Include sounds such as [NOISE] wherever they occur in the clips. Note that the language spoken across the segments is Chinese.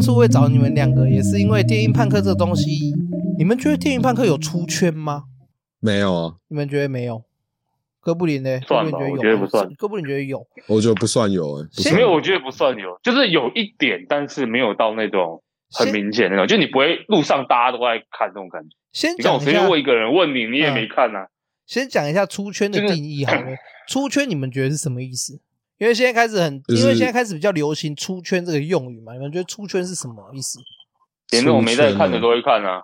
当初会找你们两个，也是因为电音判客这个东西。你们觉得电音判客有出圈吗？没有啊。你们觉得没有？哥布林呢？算吧，我觉得不算。哥布林觉得有？我觉得不算有。没有，我觉得不算有，就是有一点，但是没有到那种很明显那种，就你不会路上大家都在看这种感觉。先讲，我随便问一个人问你，你也没看啊。先讲一下出圈的定义好了。就是、出圈你们觉得是什么意思？因为现在开始很，因为现在开始比较流行“出圈”这个用语嘛。你们觉得“出圈”是什么意思？连那种没在看的都会看啊。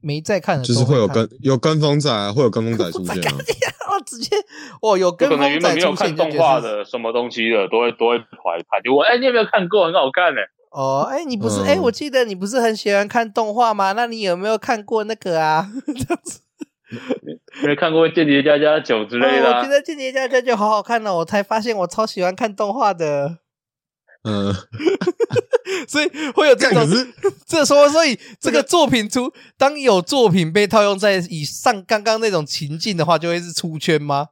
没在看的就是会有跟有跟风仔啊，会有跟风仔出现啊。[LAUGHS] 哦，直接哦，有跟风仔出现。可能原本没有看动画的什么东西的，都会都会跑来看。就我哎，你有没有看过？很好看呢。哦，哎，你不是哎，我记得你不是很喜欢看动画吗？那你有没有看过那个啊？[LAUGHS] 这样子。[LAUGHS] 没看过《间谍家家酒》之类的、啊哦，我觉得《间谍家家酒》好好看哦，我才发现我超喜欢看动画的。嗯，[LAUGHS] 所以会有这种，[LAUGHS] 这说，所以这个作品出，当有作品被套用在以上刚刚那种情境的话，就会是出圈吗？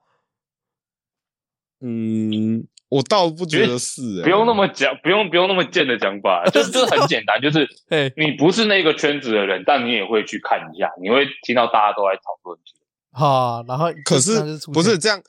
嗯。我倒不觉得是、欸，不用那么讲，不用不用那么贱的讲法，就是就是很简单，就是 [LAUGHS] 你不是那个圈子的人，但你也会去看一下，你会听到大家都在讨论。好，然后可是不是这样，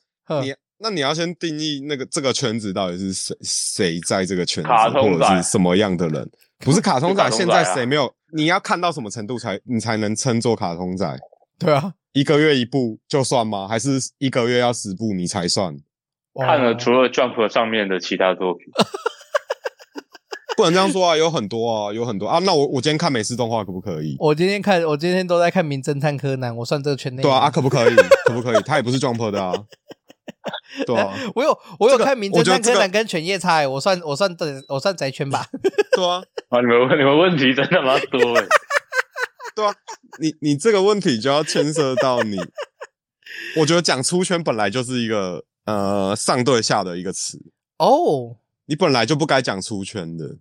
你那你要先定义那个这个圈子到底是谁谁在这个圈子，或者是什么样的人？不是卡通仔，现在谁没有？你要看到什么程度才你才能称作卡通仔？对啊，一个月一部就算吗？还是一个月要十部你才算？看了除了 Jump 上面的其他作品，不能这样说啊，有很多啊，有很多啊。那我我今天看美式动画可不可以？我今天看，我今天都在看《名侦探柯南》，我算这个圈内。对啊，啊可不可以？[LAUGHS] 可不可以？他也不是 Jump 的啊。[LAUGHS] 对啊，我有我有看《名侦探柯南》跟《犬夜叉》，我算我算等我算宅圈吧。对啊，啊你们问你们问题真的蛮多诶。对啊，你你这个问题就要牵涉到你，我觉得讲出圈本来就是一个。呃，上对下的一个词哦，oh, 你本来就不该讲出圈的，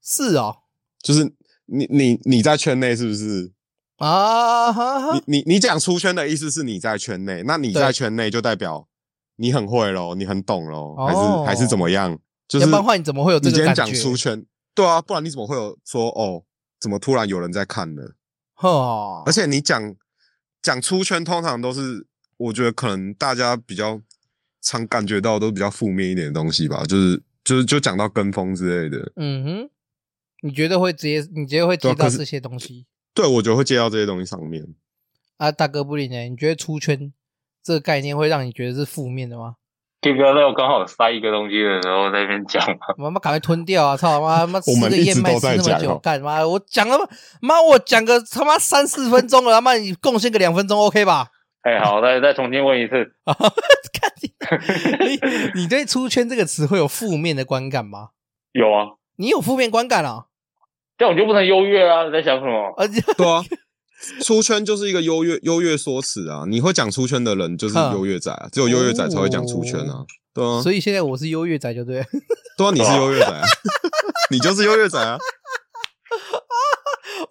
是哦，就是你你你在圈内是不是啊？哈哈，你你你讲出圈的意思是你在圈内，那你在圈内就代表你很会咯，你很懂咯，还是、oh, 还是怎么样？就是要不然话你怎么会有这个感觉？你今天讲出圈，对啊，不然你怎么会有说哦？怎么突然有人在看呢？哈，oh. 而且你讲讲出圈，通常都是我觉得可能大家比较。常感觉到都比较负面一点的东西吧，就是就是就讲到跟风之类的。嗯哼，你觉得会直接？你觉得会接到这些东西？对，我觉得会接到这些东西上面。啊，大哥不理呢？你觉得出圈这个概念会让你觉得是负面的吗？可以不要在我刚好塞一个东西的时候在那边讲吗？妈妈赶快吞掉啊！操妈妈 [LAUGHS] 吃个燕麦吃那么久干嘛？我讲了妈，妈我讲个他妈三四分钟了，他妈你贡献个两分钟 OK 吧？哎、欸，好，再再重新问一次。[LAUGHS] [LAUGHS] 看你，[LAUGHS] 你对“出圈”这个词会有负面的观感吗？有啊，你有负面观感啊？这样我就不能优越啊？你在想什么？对啊，出圈就是一个优越优越说辞啊！你会讲出圈的人就是优越仔啊，只有优越仔才会讲出圈啊，对啊。所以现在我是优越仔，就对。对啊，你是优越仔啊，你就是优越仔啊。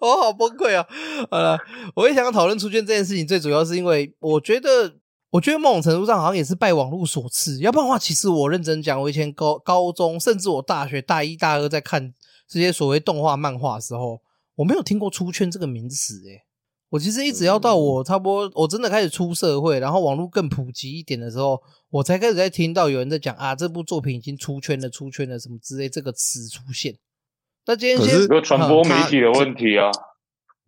我好崩溃啊！好了，我也想要讨论出圈这件事情，最主要是因为我觉得，我觉得某种程度上好像也是拜网络所赐。要不然的话，其实我认真讲，我以前高高中，甚至我大学大一、大二在看这些所谓动画、漫画的时候，我没有听过“出圈”这个名词。诶，我其实一直要到我差不多我真的开始出社会，然后网络更普及一点的时候，我才开始在听到有人在讲啊，这部作品已经出圈了、出圈了什么之类这个词出现。那今天先有传播媒体的问题啊，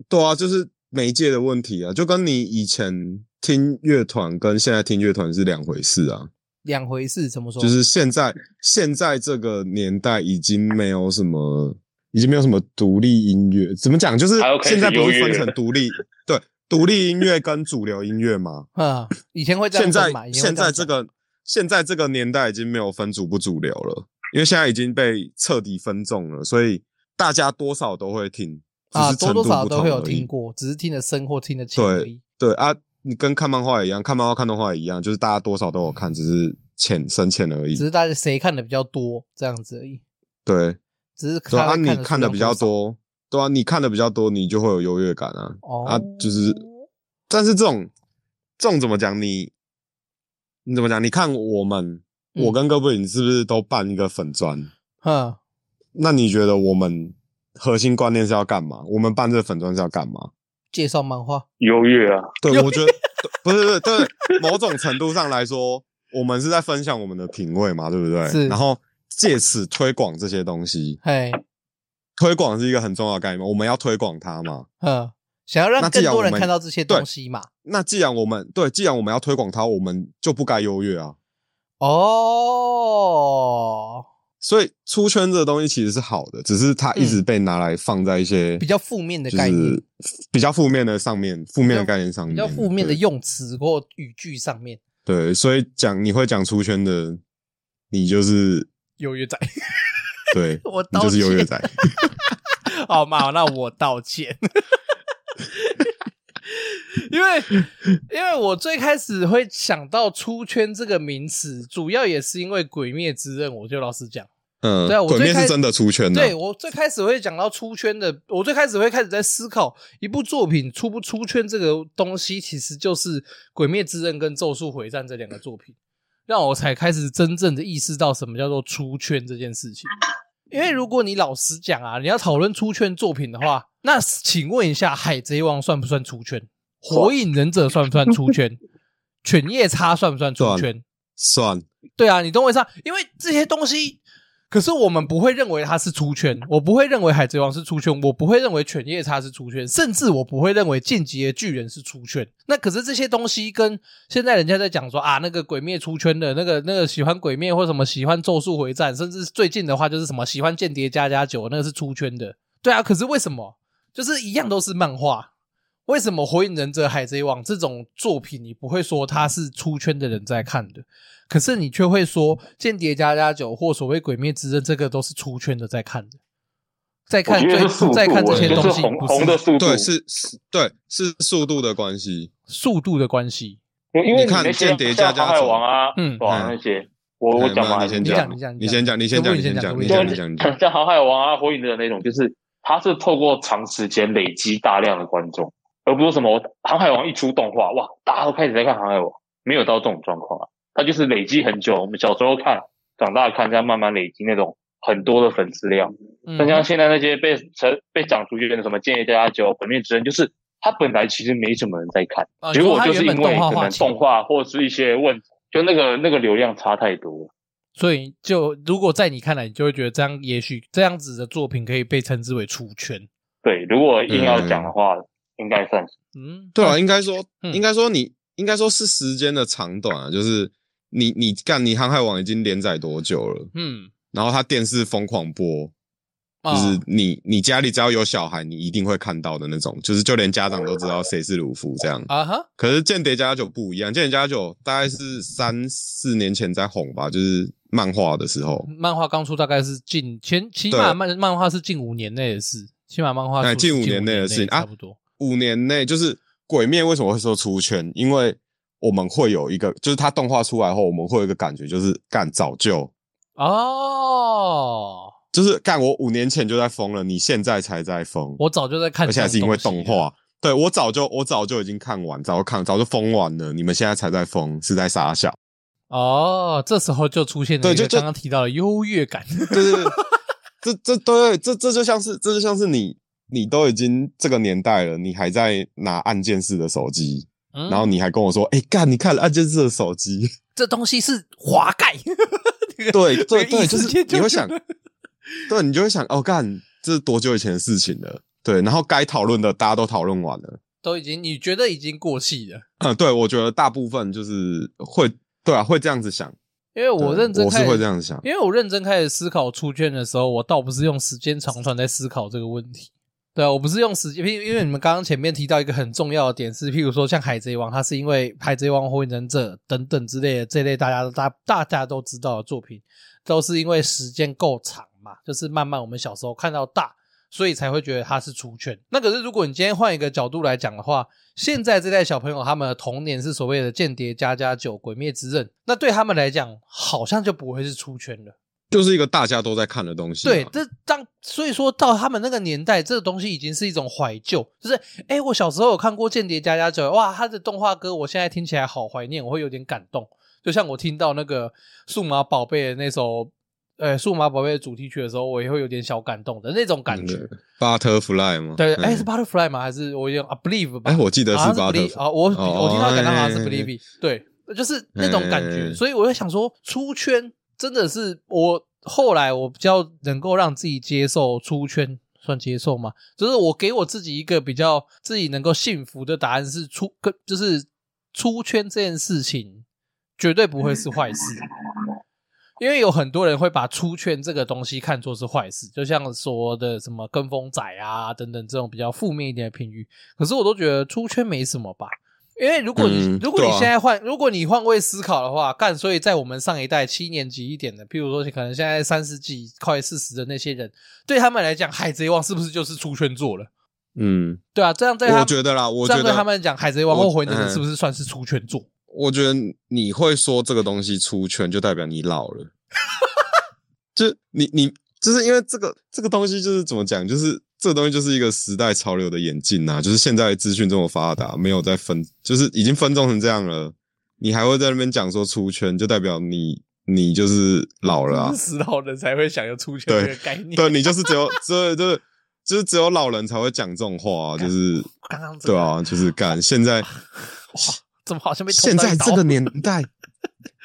对啊，就是媒介的问题啊，就跟你以前听乐团跟现在听乐团是两回事啊，两回事怎么说？就是现在现在这个年代已经没有什么，已经没有什么独立音乐，怎么讲？就是现在不是分成独立，对，独立音乐跟主流音乐嘛？[LAUGHS] 啊，以前会这样现在现在这个现在这个年代已经没有分主不主流了，因为现在已经被彻底分众了，所以。大家多少都会听啊，多多少少都会有听过，只是听的深或听的浅而已。对对啊，你跟看漫画一样，看漫画看动画一样，就是大家多少都有看，只是浅深浅而已。只是大家谁看的比较多这样子而已。对，只是看啊，你看的比较多，对啊，你看的比较多，你就会有优越感啊。哦，啊，就是，但是这种这种怎么讲？你你怎么讲？你看我们，我跟哥布林是不是都办一个粉砖？哼。那你觉得我们核心观念是要干嘛？我们办这个粉专是要干嘛？介绍漫画，优越啊！对，我觉得 [LAUGHS] 不是，不是，对，某种程度上来说，我们是在分享我们的品味嘛，对不对？是。然后借此推广这些东西，嘿，推广是一个很重要的概念，我们要推广它嘛。嗯，想要让更多人看到这些东西嘛。那既然我们对，既然我们要推广它，我们就不该优越啊。哦。所以出圈这个东西其实是好的，只是它一直被拿来放在一些比较负面的概念，比较负面的上面，负面的概念上面，比较负面的用词或语句上面。对，所以讲你会讲出圈的，你就是优越仔。对，[LAUGHS] 我你就是优越仔。[LAUGHS] 好嘛，那我道歉。因为，因为我最开始会想到“出圈”这个名词，主要也是因为《鬼灭之刃》。我就老实讲，嗯，对啊，鬼灭是真的出圈的。对，我最开始会讲到出圈的，我最开始会开始在思考一部作品出不出圈这个东西，其实就是《鬼灭之刃》跟《咒术回战》这两个作品，让我才开始真正的意识到什么叫做出圈这件事情。因为如果你老实讲啊，你要讨论出圈作品的话，那请问一下，《海贼王》算不算出圈？火影忍者算不算出圈？[LAUGHS] 犬夜叉算不算出圈？算。对啊，你懂我意思啊？因为这些东西，可是我们不会认为它是出圈。我不会认为海贼王是出圈，我不会认为犬夜叉是出圈，甚至我不会认为进击的巨人是出圈。那可是这些东西跟现在人家在讲说啊，那个鬼灭出圈的，那个那个喜欢鬼灭或什么喜欢咒术回战，甚至最近的话就是什么喜欢间谍加加九，那个是出圈的。对啊，可是为什么？就是一样都是漫画。为什么《火影忍者》《海贼王》这种作品，你不会说它是出圈的人在看的，可是你却会说《间谍加加酒》或所谓《鬼灭之刃》这个都是出圈的在看的，在看最在看这些东西，红红的速度，对，是是，对，是速度的关系，速度的关系。因为你看《间谍加加酒》啊，嗯，哇，那些我我讲嘛，你先讲，你先讲，你先讲，你先讲，你先讲，你先讲。像《航海王》啊，《火影》的那种，就是它是透过长时间累积大量的观众。而不是什么《航海王》一出动画，哇，大家都开始在看《航海王》，没有到这种状况啊。它就是累积很久，我们小时候看，长大看，这样慢慢累积那种很多的粉丝量。那、嗯、像现在那些被成被讲出去的什么《建业家家酒》《本命之刃》，就是它本来其实没什么人在看，啊、结果就是因为可能动画或是一些问题，就那个那个流量差太多。所以，就如果在你看来，你就会觉得这样，也许这样子的作品可以被称之为出圈。对，如果硬要讲的话。嗯应该算是，嗯，对啊，应该说，嗯、应该说你，应该说是时间的长短啊，就是你，你干，你航海王已经连载多久了？嗯，然后他电视疯狂播，哦、就是你，你家里只要有小孩，你一定会看到的那种，就是就连家长都知道谁是鲁夫这样啊哈。可是间谍家家酒不一样，间谍家家酒大概是三四年前在红吧，就是漫画的时候，漫画刚出大概是近前起码漫漫画是近五年内的事，起码漫画哎近五年内的事情啊，差不多。五年内就是鬼灭为什么会说出圈？因为我们会有一个，就是它动画出来后，我们会有一个感觉，就是干早就哦，就是干我五年前就在疯了，你现在才在疯，我早就在看，而且还是因为动画，对我早就我早就已经看完，早就看早就疯完了，你们现在才在疯，是在傻笑哦，这时候就出现了一个刚刚提到的优越感，对对 [LAUGHS] 对，这这对这这就像是这就像是你。你都已经这个年代了，你还在拿按键式的手机，嗯、然后你还跟我说：“哎、欸，干，你看了按键式的手机，[LAUGHS] 这东西是滑盖。[LAUGHS] ”对对 [LAUGHS] 对，就是你会想，对你就会想，哦，干，这是多久以前的事情了？对，然后该讨论的大家都讨论完了，都已经你觉得已经过气了？嗯，对，我觉得大部分就是会，对啊，会这样子想，因为我认真，我是会这样子想，因为我认真开始思考出圈的时候，我倒不是用时间长短在思考这个问题。对，我不是用时间，因为因为你们刚刚前面提到一个很重要的点是，譬如说像海贼王，它是因为海贼王、火影忍者等等之类的这类大家都大大家都知道的作品，都是因为时间够长嘛，就是慢慢我们小时候看到大，所以才会觉得它是出圈。那可是如果你今天换一个角度来讲的话，现在这代小朋友他们的童年是所谓的间谍加加酒、鬼灭之刃，那对他们来讲好像就不会是出圈了。就是一个大家都在看的东西。对，这当所以说到他们那个年代，这个东西已经是一种怀旧。就是，诶，我小时候有看过《间谍家家酒》，哇，他的动画歌，我现在听起来好怀念，我会有点感动。就像我听到那个数码宝贝的那首呃数码宝贝的主题曲的时候，我也会有点小感动的那种感觉。嗯、Butterfly 吗？对，哎、欸，是 Butterfly 吗？还是我用 I believe 吧？哎、欸，我记得是 Butterfly 啊，我、哦、我听到感到好像是 Believe，对，就是那种感觉。所以我就想说，出圈真的是我后来我比较能够让自己接受出圈，算接受吗？就是我给我自己一个比较自己能够幸福的答案是出，跟就是出圈这件事情绝对不会是坏事。因为有很多人会把出圈这个东西看作是坏事，就像说的什么跟风仔啊等等这种比较负面一点的评语。可是我都觉得出圈没什么吧，因为如果你、嗯、如果你现在换，如果你换位思考的话，干，所以在我们上一代七年级一点的，譬如说可能现在三十几快四十的那些人，对他们来讲，海贼王是不是就是出圈作了？嗯，对啊，这样对他，我觉得啦，我觉得这样对他们讲，海贼王或火影忍者是不是算是出圈作？我觉得你会说这个东西出圈，就代表你老了。[LAUGHS] 就你你就是因为这个这个东西就是怎么讲，就是这个东西就是一个时代潮流的演进呐。就是现在资讯这么发达，没有在分，就是已经分众成这样了，你还会在那边讲说出圈，就代表你你就是老了啊。[LAUGHS] 死老人才会想要出圈这个概念。对，对你就是只有这就是就是只有老人才会讲这种话，就是刚刚对啊，就是干现在哇。怎么好像被现在这个年代，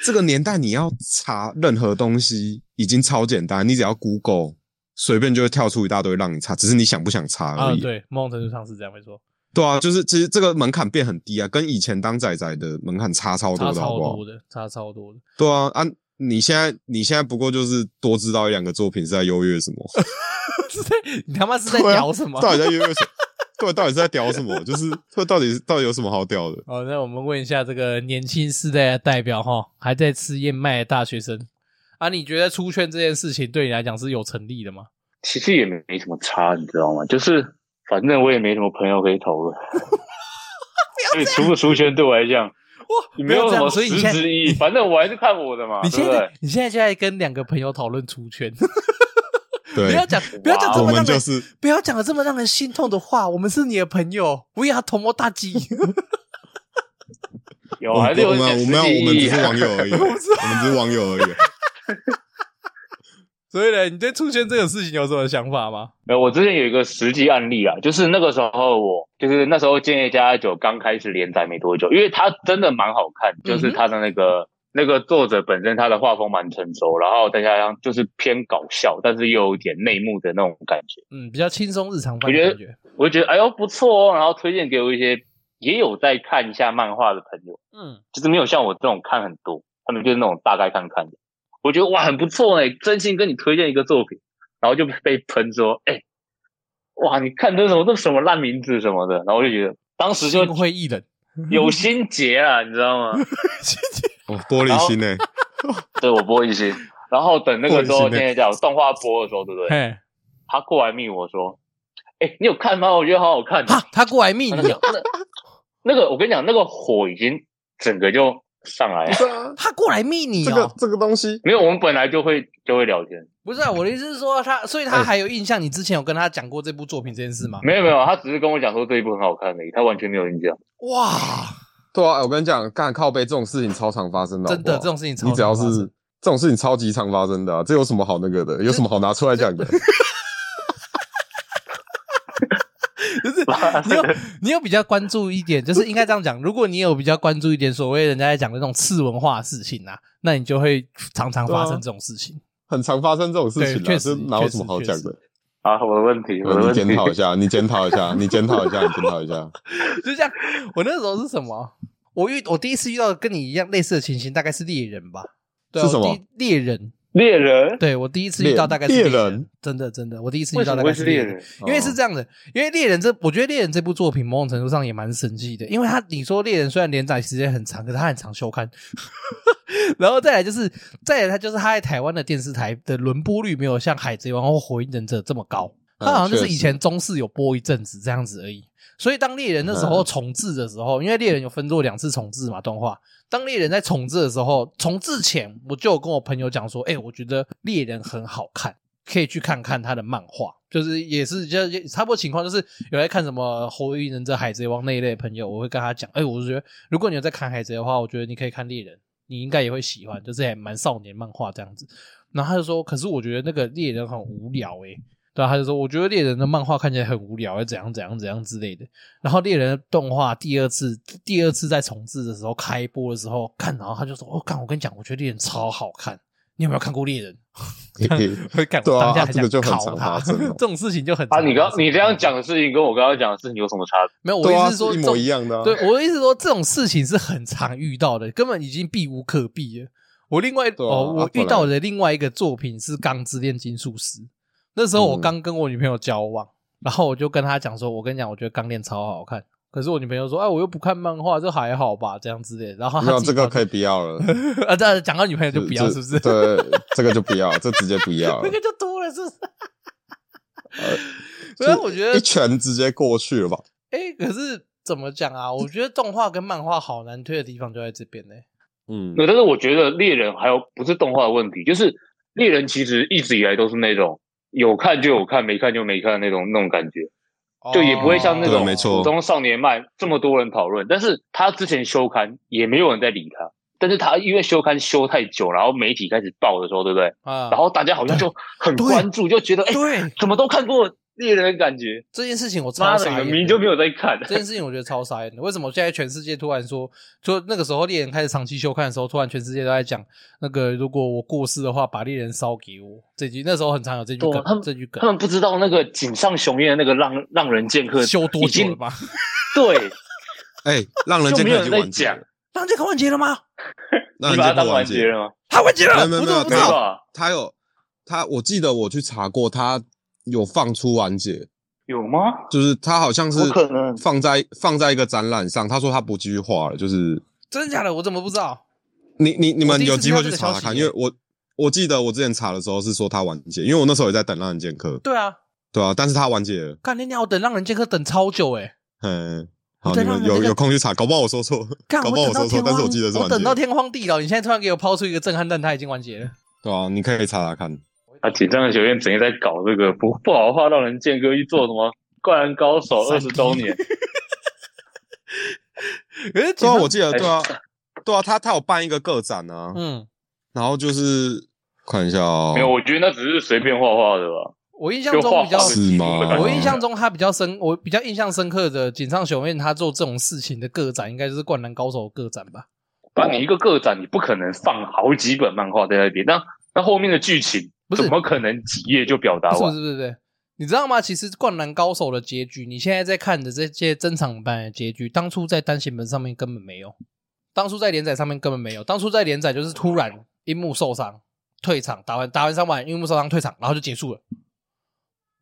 这个年代你要查任何东西已经超简单，你只要 Google，随便就会跳出一大堆让你查，只是你想不想查而已。啊、对，某种程度上是这样，没错。对啊，就是其实这个门槛变很低啊，跟以前当仔仔的门槛差超多的，好不好？差超多的，差超多的。对啊，啊，你现在你现在不过就是多知道一两个作品是在优越什么？[LAUGHS] 你他妈是在屌什么？到底在优越什么？对，到底是在屌什么？就是这到底到底有什么好屌的？好，那我们问一下这个年轻世代的代表哈，还在吃燕麦的大学生啊，你觉得出圈这件事情对你来讲是有成立的吗？其实也没没什么差，你知道吗？就是反正我也没什么朋友可以投了，[LAUGHS] 所以出不出圈对我来讲，哇，你没有什么实质意义。反正我还是看我的嘛。你现在对对你现在就在跟两个朋友讨论出圈。[LAUGHS] 对不要讲，不要讲这么让人，就是、不要讲的这么让人心痛的话。我们是你的朋友，[LAUGHS] 不要同谋大计。有还是有？我们我们我们只是网友而已，我们只是网友而已。[LAUGHS] 所以呢，你对出现这个事情有什么想法吗？没有，我之前有一个实际案例啊，就是那个时候我就是那时候《建业家酒》刚开始连载没多久，因为它真的蛮好看，就是它的那个。嗯那个作者本身他的画风蛮成熟，然后再加上就是偏搞笑，但是又有一点内幕的那种感觉，嗯，比较轻松日常感觉。我觉得，我觉得哎呦不错哦，然后推荐给我一些也有在看一下漫画的朋友，嗯，就是没有像我这种看很多，他们就是那种大概看看的。我觉得哇很不错哎，真心跟你推荐一个作品，然后就被喷说，哎，哇你看这什么这什么烂名字什么的，然后我就觉得当时就不会艺人有心结啊，你知道吗？[LAUGHS] 哦，玻璃心呢、欸？对，我玻璃心。然后等那个时候，现在叫动画播的时候，对不对？他过来密我说：“哎、欸，你有看吗？我觉得好好看。”他过来密你、那个我跟你讲，那个火已经整个就上来他过来密你、哦，这个这个东西没有，我们本来就会就会聊天。不是啊，我的意思是说他，所以他还有印象。你之前有跟他讲过这部作品这件事吗？没有没有，他只是跟我讲说这一部很好看而已，他完全没有印象。哇！对啊，我跟你讲，干靠背这种事情超常发生的，真的这种事情超常，你只要是这种事情超级常发生的，啊，这有什么好那个的？有什么好拿出来讲的？[LAUGHS] 就是 [LAUGHS] 你有你有比较关注一点，就是应该这样讲。如果你有比较关注一点，所谓人家在讲的那种次文化的事情啊，那你就会常常发生这种事情，很常发生这种事情，确实哪有什么好讲的？啊，我的问题，我的问题，你检讨一下，你检讨一下，你检讨一下，你检讨一下，[LAUGHS] 就这样。我那时候是什么？我遇我第一次遇到跟你一样类似的情形，大概是猎人吧？对是什么？猎人，猎人。对，我第一次遇到大概是猎人，人真的真的，我第一次遇到大概是猎人，人因为是这样的，因为猎人这，我觉得猎人这部作品某种程度上也蛮神奇的，因为他你说猎人虽然连载时间很长，可是他很长休刊。[LAUGHS] 然后再来就是，再来他就是他在台湾的电视台的轮播率没有像海贼王或火影忍者这么高，他好像就是以前中视有播一阵子这样子而已。所以当猎人那时候重置的时候，因为猎人有分做两次重置嘛，动画。当猎人在重置的时候，重置前我就有跟我朋友讲说，哎，我觉得猎人很好看，可以去看看他的漫画。就是也是就差不多情况，就是有在看什么火影忍者、海贼王那一类的朋友，我会跟他讲，哎，我就觉得如果你有在看海贼的话，我觉得你可以看猎人，你应该也会喜欢，就是还蛮少年漫画这样子。然后他就说，可是我觉得那个猎人很无聊诶、对啊，他就说，我觉得猎人的漫画看起来很无聊，要怎样怎样怎样之类的。然后猎人的动画第二次第二次在重置的时候开播的时候看，然后他就说，我、哦、干，我跟你讲，我觉得猎人超好看。你有没有看过猎人？[LAUGHS] 会干，当下还想考他，[LAUGHS] 这种事情就很啊。你刚你这样讲的事情跟我刚刚讲的事情有什么差别？没有，我意思是说一模一样的。对，我的意思是说这种事情是很常遇到的，根本已经避无可避了。我另外哦，我遇到的另外一个作品是《钢之炼金术师》。那时候我刚跟我女朋友交往，然后我就跟她讲说：“我跟你讲，我觉得钢炼超好看。”可是我女朋友说：“哎，我又不看漫画，这还好吧？这样子的。”然后她这个可以不要了 [LAUGHS] 啊！这讲到女朋友就不要，是不是？对，这个就不要，[LAUGHS] 这直接不要，那个就多了，是不是？所以我觉得一拳直接过去了吧？哎，可是怎么讲啊？我觉得动画跟漫画好难推的地方就在这边呢。嗯，那但是我觉得猎人还有不是动画的问题，就是猎人其实一直以来都是那种。有看就有看，没看就没看那种那种感觉，就也不会像那种普通少年漫这么多人讨论。但是他之前休刊也没有人在理他，但是他因为休刊休太久，然后媒体开始报的时候，对不对？啊，然后大家好像就很关注，就觉得哎，对，怎么都看过。猎人的感觉，这件事情我超傻眼，明明就没有在看。这件事情我觉得超傻眼的。为什么现在全世界突然说，就那个时候猎人开始长期休刊的时候，突然全世界都在讲那个，如果我过世的话，把猎人烧给我。这句那时候很常有这句梗，这句梗。他们不知道那个井上雄彦那个浪浪人剑客休多久了吧？对，[LAUGHS] 哎，浪人剑客已经完结了。浪人剑客完结了吗？你把它当完结了吗？他完结了？没有没有没有，他有他，我记得我去查过，他有放出完结。有吗？就是他好像是放在放在一个展览上，他说他不继续画了，就是真的假的？我怎么不知道？你你你们有机会去查查看，因为我我记得我之前查的时候是说他完结，因为我那时候也在等浪人剑客。对啊，对啊，但是他完结了。看你娘！我等浪人剑客等超久诶。嗯，好，你们有有空去查，搞不好我说错，搞不好我说错，但是我记得是完结。我等到天荒地老，你现在突然给我抛出一个震撼弹，他已经完结了。对啊，你可以查查看。啊，井上学院整天在搞这个不不好画让人剑哥，去做什么？灌篮高手二十周年，[LAUGHS] 哎，对啊，我记得，对啊，对啊，他他有办一个个展啊，嗯，然后就是看一下哦，没有，我觉得那只是随便画画的吧。我印象中比较是吗？我印象中他比较深，我比较印象深刻的井上雄彦他做这种事情的个展，应该就是灌篮高手个展吧。把你一个个展，你不可能放好几本漫画在那边，那那后面的剧情怎么可能几页就表达完？是是是。你知道吗？其实《灌篮高手》的结局，你现在在看的这些珍藏版的结局，当初在单行本上面根本没有，当初在连载上面根本没有，当初在连载就是突然樱木受伤退场，打完打完三晚樱木受伤退场，然后就结束了。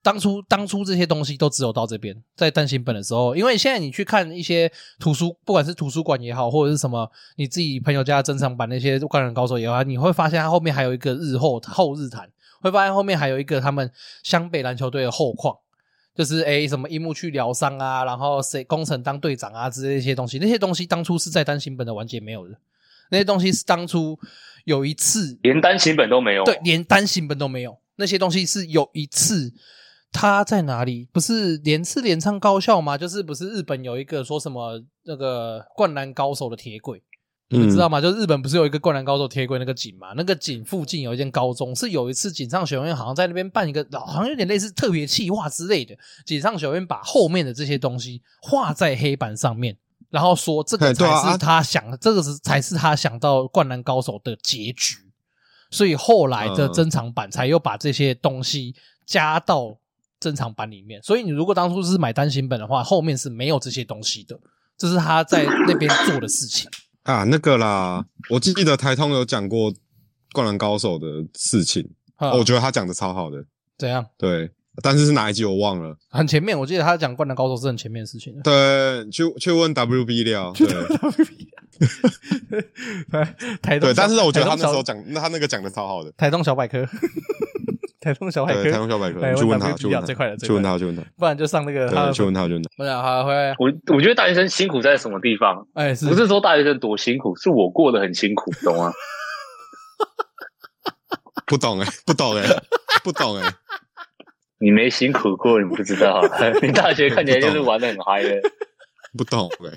当初当初这些东西都只有到这边，在单行本的时候，因为现在你去看一些图书，不管是图书馆也好，或者是什么你自己朋友家的珍藏版那些《灌篮高手》也好，你会发现它后面还有一个日后后日谈。会发现后面还有一个他们湘北篮球队的后况，就是诶什么樱木去疗伤啊，然后谁工程当队长啊之类的一些东西，那些东西当初是在单行本的完结没有的，那些东西是当初有一次连单行本都没有，对，连单行本都没有，那些东西是有一次他在哪里？不是连次连唱高校吗？就是不是日本有一个说什么那个灌篮高手的铁轨。你知道吗？就是日本不是有一个灌篮高手铁轨那个井嘛？那个井附近有一间高中，是有一次井上学院好像在那边办一个，好像有点类似特别企划之类的。井上学院把后面的这些东西画在黑板上面，然后说这个才是他想的，这个是才是他想到灌篮高手的结局。所以后来的珍藏版才又把这些东西加到珍藏版里面。所以你如果当初是买单行本的话，后面是没有这些东西的。这是他在那边做的事情。[COUGHS] 啊，那个啦，我记得台通有讲过《灌篮高手》的事情，我觉得他讲的超好的。怎样？对，但是是哪一集我忘了。很前面，我记得他讲《灌篮高手》是很前面的事情。对，去去问 WB 料。[LAUGHS] [LAUGHS] 对，台对，但是我觉得他那时候讲，那他那个讲的超好的。台东小百科。台风小百科，台风小百科，去问他，去问他，去问他，去问他，不然就上那个，去问他，去问他。不然好，回来。我我觉得大学生辛苦在什么地方？哎，不是说大学生多辛苦，是我过得很辛苦，懂吗？[LAUGHS] 不懂哎，不懂哎，[LAUGHS] 不懂哎。你没辛苦过，你不知道。[LAUGHS] 你大学看起来就是玩的很嗨的。不懂哎。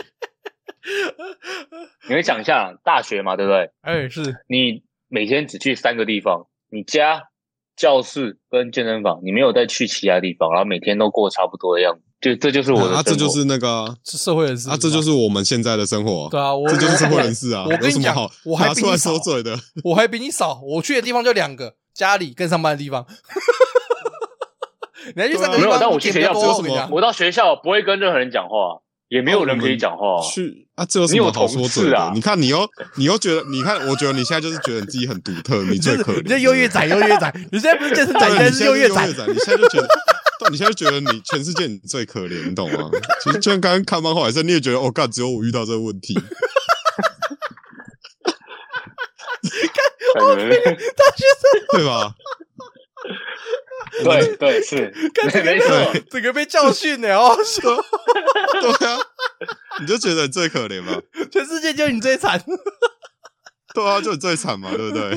你会想象大学嘛，对不对？哎，是。你每天只去三个地方。你家、教室跟健身房，你没有再去其他地方，然后每天都过差不多的样子，就这就是我的生活。啊，这就是那个社会人士啊，这就是我们现在的生活。对啊，我这就是社会人士啊。我跟你讲，我还比你少，[LAUGHS] 我还比你少。我去的地方就两个，家里跟上班的地方。[LAUGHS] 你还去三个地方？没有，但我去学校做什么？我到学校不会跟任何人讲话。也没有人可以讲话。去啊，这有什么好说嘴的？你看，你又你又觉得，你看，我觉得你现在就是觉得你自己很独特，你最可怜。你这优越仔，优越仔，[LAUGHS] 你现在不是健身仔，你现在是优越仔。你现在就觉得，[LAUGHS] 你现在觉得你全世界你最可怜，你懂吗？其实就像刚刚看漫画的时候，你也觉得，哦，干，只有我遇到这个问题。[LAUGHS] 看，OK，大学生对吧？对对是，没错，[LAUGHS] 整个被教训呢，哦，说，[LAUGHS] 对啊，你就觉得你最可怜吗？[LAUGHS] 全世界就你最惨，对啊，就你最惨嘛，对不对？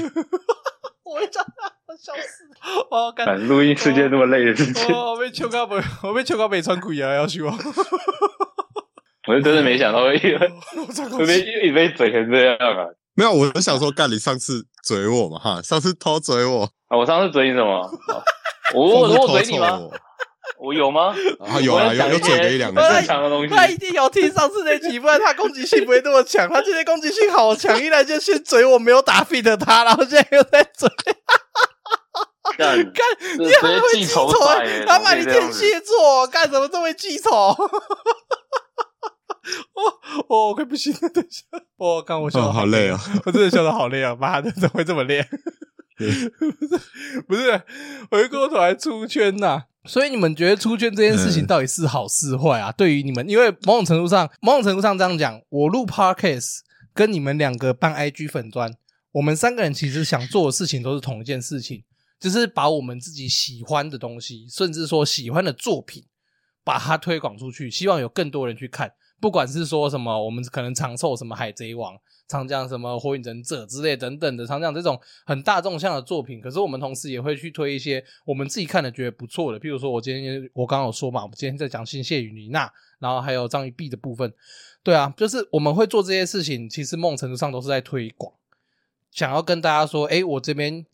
我讲他笑死，哦，干。录音世界那么累的事情，我被秋高北，我被秋高北穿鬼啊，要去吗？我就真的没想到，因为我被一被嘴成这样啊。没有，我就想说，干你上次嘴我嘛，哈，上次偷嘴我啊，我上次嘴你什么？[LAUGHS] 我我嘴你吗？我有吗？啊有啊有有嘴了一两个正常的东西。他一定有听上次那集，不然他攻击性不会那么强。他今天攻击性好强，一来就先嘴我没有打 fit 他，然后现在又在嘴。干干，你还会记仇？他骂你天蝎座，干什么这么记仇？哦 [LAUGHS] 哦，快不行了！等一下，我刚我笑，好累啊！我真的笑得好累啊！妈的，怎么会这么累？不 [LAUGHS] 是不是，回过头来出圈呐、啊，所以你们觉得出圈这件事情到底是好是坏啊？对于你们，因为某种程度上，某种程度上这样讲，我录 Podcast 跟你们两个办 IG 粉专，我们三个人其实想做的事情都是同一件事情，就是把我们自己喜欢的东西，甚至说喜欢的作品，把它推广出去，希望有更多人去看。不管是说什么，我们可能长寿什么海贼王。常讲什么火影忍者之类等等的，常讲这种很大众向的作品。可是我们同时也会去推一些我们自己看的觉得不错的，譬如说我今天我刚刚有说嘛，我们今天在讲新谢与妮娜，然后还有章鱼碧的部分。对啊，就是我们会做这些事情，其实某种程度上都是在推广，想要跟大家说，诶，我这边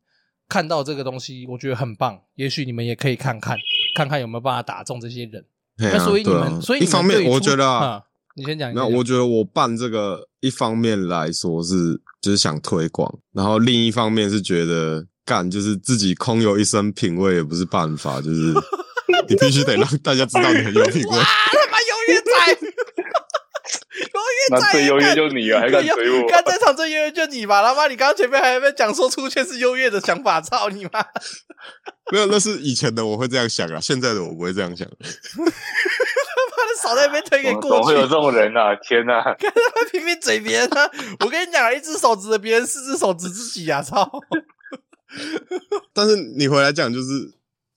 看到这个东西，我觉得很棒，也许你们也可以看看，看看有没有办法打中这些人。那所以你们，啊、所以一方面，我觉得、啊。嗯你先讲。那我觉得我办这个，一方面来说是就是想推广，然后另一方面是觉得干就是自己空有一身品味也不是办法，就是 [LAUGHS] 你必须得让大家知道你很有品味。哇，他妈优越仔，优越仔，最优越就你啊，还敢追我？刚在场最优越就你吧，他妈你刚刚前面还在讲说出圈是优越的想法，操你妈！没有，那是以前的我会这样想啊，现在的我不会这样想。[LAUGHS] 少在那边推给过去，怎么会有这种人啊？[LAUGHS] 天哪！看他们拼命嘴别人啊！我跟你讲，一只手指着别人，四只手指自己啊！操！但是你回来讲，就是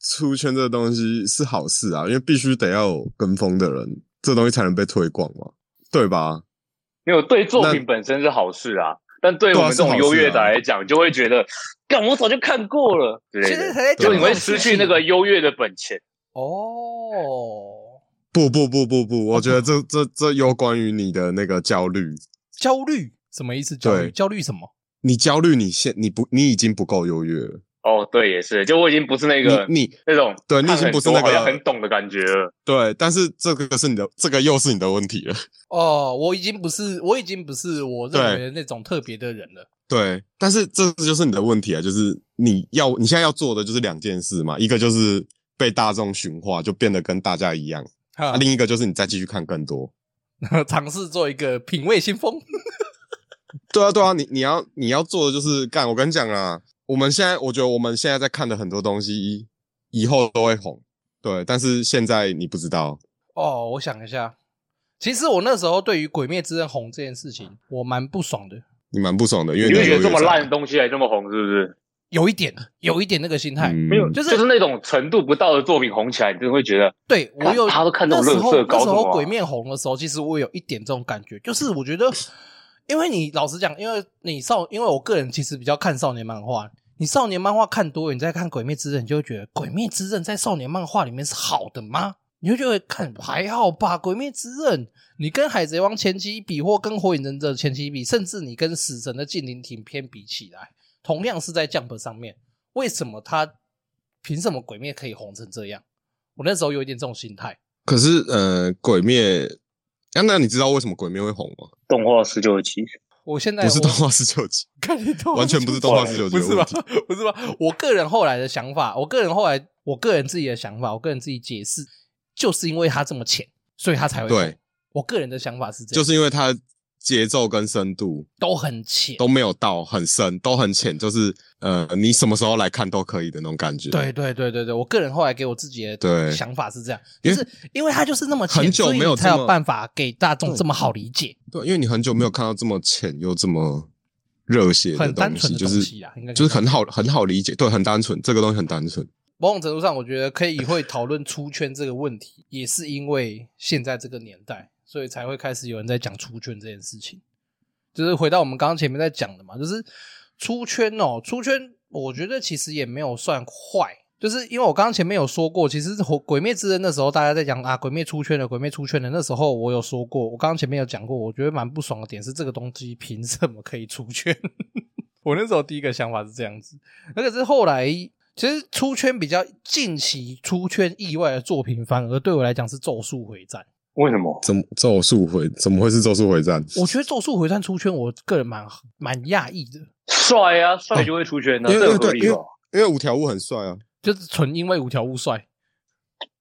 出圈这个东西是好事啊，因为必须得要有跟风的人，这东西才能被推广嘛，对吧？没有对作品本身是好事啊，但对我们这种优越的来讲，就会觉得，干我早就看过了，对？就你会失去那个优越的本钱哦。不不不不不，我觉得这这这有关于你的那个焦虑。焦虑什么意思？焦虑焦虑什么？你焦虑，你现你不你已经不够优越了。哦，对，也是，就我已经不是那个你，你那种，对你已经不是那个很懂的感觉了。对，但是这个是你的，这个又是你的问题了。[LAUGHS] 哦，我已经不是，我已经不是我认为的那种特别的人了。对，对，但是这就是你的问题啊，就是你要你现在要做的就是两件事嘛，一个就是被大众驯化，就变得跟大家一样。啊，另一个就是你再继续看更多，[LAUGHS] 尝试做一个品味先锋。[LAUGHS] 对啊，对啊，你你要你要做的就是干。我跟你讲啊，我们现在我觉得我们现在在看的很多东西，以后都会红。对，但是现在你不知道。哦，我想一下，其实我那时候对于《鬼灭之刃》红这件事情，我蛮不爽的。你蛮不爽的，因为你会觉得这么烂的东西还这么红，是不是？有一点，有一点那个心态，没有，就是就是那种程度不到的作品红起来，你就会觉得，对我有他都看那种乐色高，那时候鬼面红的时候，其实我有一点这种感觉，就是我觉得，因为你老实讲，因为你少，因为我个人其实比较看少年漫画，你少年漫画看多了，你再看鬼灭之刃，你就会觉得鬼灭之刃在少年漫画里面是好的吗？你会觉得看还好吧？鬼灭之刃，你跟海贼王前期比，或跟火影忍者前期比，甚至你跟死神的近灵庭篇比起来，同样是在 Jump 上面。为什么他凭什么鬼灭可以红成这样？我那时候有一点这种心态。可是呃，鬼灭，啊，那你知道为什么鬼灭会红吗？动画十九集，我现在不是动画十九集，[LAUGHS] 看你动完全不是动画十九集，不是吧？不是吧？我个人后来的想法，我个人后来，我个人自己的想法，我个人自己解释，就是因为他这么浅，所以他才会红。对，我个人的想法是这样，就是因为他。节奏跟深度都很浅，都没有到很深，都很浅，就是呃，你什么时候来看都可以的那种感觉。对对对对对，我个人后来给我自己的对想法是这样，就是因为它就是那么浅，很久没有才有办法给大众这么好理解。对，因为你很久没有看到这么浅又这么热血的东西，就是就是很好很好理解，对，很单纯，这个东西很单纯。某种程度上，我觉得可以会讨论出圈这个问题，也是因为现在这个年代，所以才会开始有人在讲出圈这件事情。就是回到我们刚刚前面在讲的嘛，就是出圈哦，出圈，我觉得其实也没有算坏，就是因为我刚刚前面有说过，其实《鬼灭之刃》那时候大家在讲啊，鬼灭出圈了，鬼灭出圈了，那时候我有说过，我刚刚前面有讲过，我觉得蛮不爽的点是这个东西凭什么可以出圈？[LAUGHS] 我那时候第一个想法是这样子，而且是后来其实出圈比较近期出圈意外的作品，反而对我来讲是《咒术回战》。为什么？怎么咒术回？怎么会是咒术回战？我觉得咒术回战出圈，我个人蛮蛮讶异的。帅啊，帅就会出圈的，啊，这个合理吧？因为五条悟很帅啊，就是纯因为五条悟帅。